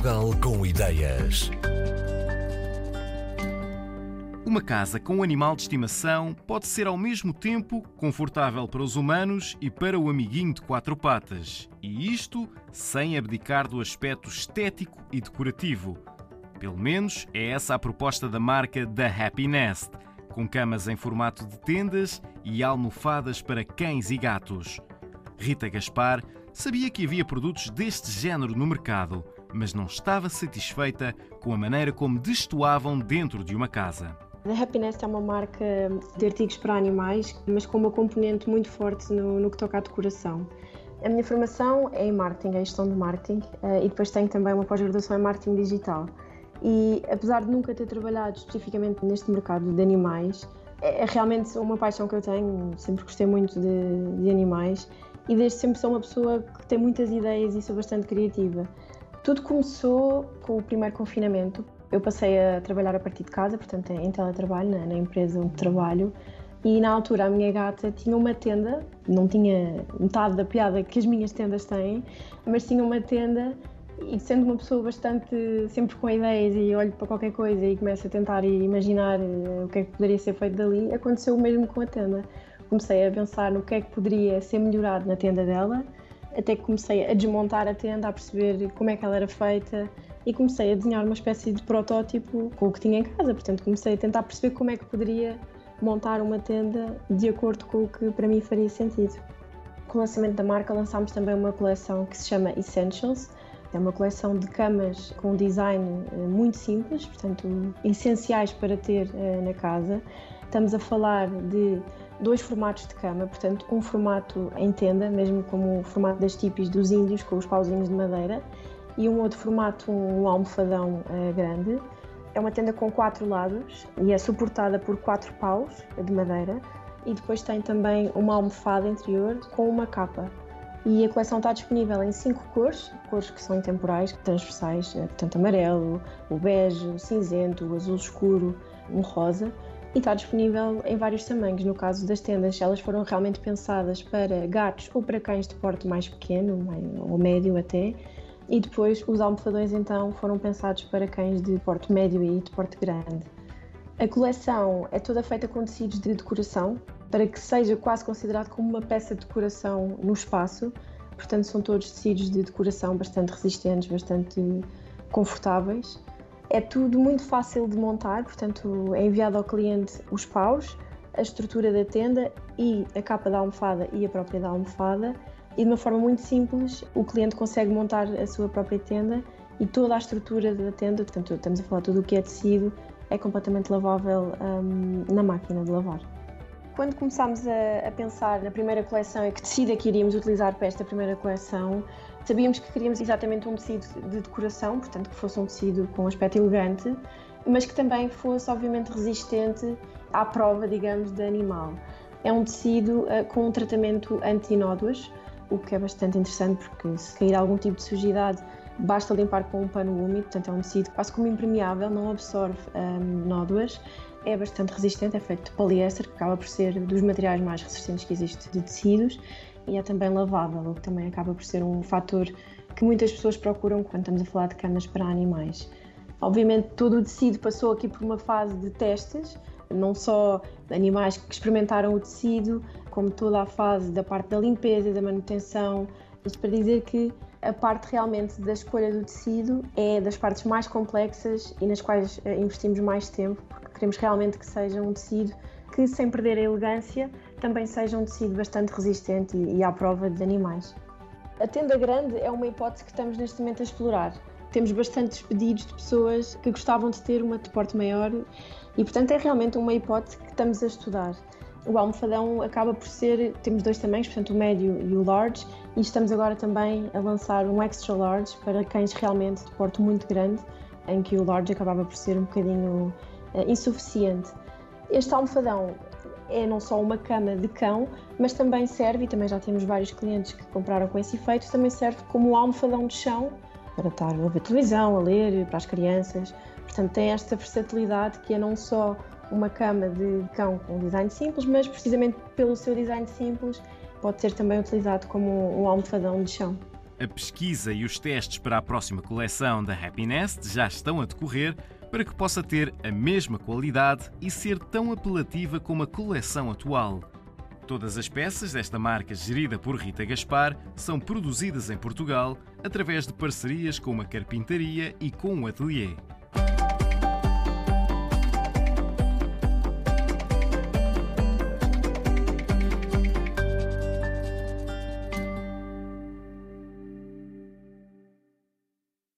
Portugal com ideias. Uma casa com um animal de estimação pode ser ao mesmo tempo confortável para os humanos e para o amiguinho de quatro patas. E isto sem abdicar do aspecto estético e decorativo. Pelo menos é essa a proposta da marca da Happy Nest, com camas em formato de tendas e almofadas para cães e gatos. Rita Gaspar sabia que havia produtos deste género no mercado, mas não estava satisfeita com a maneira como destoavam dentro de uma casa. A Happiness é uma marca de artigos para animais, mas com uma componente muito forte no, no que toca à decoração. A minha formação é em marketing, é gestão de marketing, eh, e depois tenho também uma pós-graduação em marketing digital. E apesar de nunca ter trabalhado especificamente neste mercado de animais, é, é realmente uma paixão que eu tenho, sempre gostei muito de, de animais e desde sempre sou uma pessoa que tem muitas ideias e sou bastante criativa. Tudo começou com o primeiro confinamento. Eu passei a trabalhar a partir de casa, portanto, em teletrabalho, na, na empresa onde trabalho. E na altura a minha gata tinha uma tenda, não tinha metade da piada que as minhas tendas têm, mas tinha uma tenda e sendo uma pessoa bastante sempre com ideias e olho para qualquer coisa e começo a tentar imaginar eh, o que é que poderia ser feito dali, aconteceu o mesmo com a tenda. Comecei a pensar no que é que poderia ser melhorado na tenda dela, até que comecei a desmontar a tenda, a perceber como é que ela era feita, e comecei a desenhar uma espécie de protótipo com o que tinha em casa. Portanto, comecei a tentar perceber como é que poderia montar uma tenda de acordo com o que para mim faria sentido. Com o lançamento da marca, lançámos também uma coleção que se chama Essentials. É uma coleção de camas com um design eh, muito simples, portanto, essenciais para ter eh, na casa. Estamos a falar de dois formatos de cama, portanto, um formato em tenda, mesmo como o formato das tipis dos índios, com os pauzinhos de madeira, e um outro formato, um almofadão uh, grande. É uma tenda com quatro lados e é suportada por quatro paus de madeira e depois tem também uma almofada interior com uma capa. E a coleção está disponível em cinco cores, cores que são intemporais, transversais, eh, portanto amarelo, o bege, o cinzento, o azul escuro, um rosa, e está disponível em vários tamanhos. No caso das tendas, elas foram realmente pensadas para gatos ou para cães de porte mais pequeno, ou médio até, e depois os almofadões então foram pensados para cães de porte médio e de porte grande. A coleção é toda feita com tecidos de decoração para que seja quase considerado como uma peça de decoração no espaço. Portanto, são todos tecidos de decoração bastante resistentes, bastante confortáveis. É tudo muito fácil de montar, portanto, é enviado ao cliente os paus, a estrutura da tenda e a capa da almofada e a própria da almofada e de uma forma muito simples o cliente consegue montar a sua própria tenda e toda a estrutura da tenda, portanto estamos a falar tudo o que é tecido, é completamente lavável um, na máquina de lavar. Quando começámos a, a, pensar na primeira coleção e que tecido é que iríamos utilizar para esta primeira coleção, sabíamos que queríamos exatamente um tecido de decoração, portanto que fosse um tecido com aspecto elegante, mas que também fosse obviamente resistente à prova, digamos, de animal. É um tecido uh, com um tratamento anti-nódoas, o que é bastante interessante porque se cair algum tipo de sujidade basta limpar com um pano úmido, portanto é um tecido quase como impermeável, não absorve um, nódoas, é bastante resistente, é feito de poliéster, que acaba por ser dos materiais mais resistentes que existe de tecidos e é também lavável, o que também acaba por ser um fator que muitas pessoas procuram quando estamos a falar de camas para animais. Obviamente todo o tecido passou aqui por uma fase de testes, não só animais que experimentaram o tecido, como toda a fase da parte da limpeza da manutenção. Isto para dizer que a parte realmente da escolha do tecido é das partes mais complexas e nas quais eh, investimos mais tempo, porque queremos realmente que seja um tecido que, sem perder a elegância, também seja um tecido bastante resistente e, à prova de animais. A tenda grande é uma hipótese que estamos neste momento a explorar. Temos bastantes pedidos de pessoas que gostavam de ter uma de porte maior e, portanto, é realmente uma hipótese que estamos a estudar. O almofadão acaba por ser, temos dois tamanhos, portanto o médio e o large, e estamos agora também a lançar um extra large para cães realmente de porte muito grande, em que o large acabava por ser um bocadinho uh, insuficiente. Este almofadão é não só uma cama de cão, mas também serve, e também já temos vários clientes que compraram com esse efeito, também serve como almofadão de chão para estar a ver televisão, a ler, para as crianças. Portanto, tem esta versatilidade que é não só uma cama de cão com design simples, mas precisamente pelo seu design simples pode ser também utilizado como um almofadão de chão. A pesquisa e os testes para a próxima coleção da Happy Nest já estão a decorrer para que possa ter a mesma qualidade e ser tão apelativa como a coleção atual. Todas as peças desta marca gerida por Rita Gaspar são produzidas em Portugal através de parcerias com uma carpintaria e com um ateliê.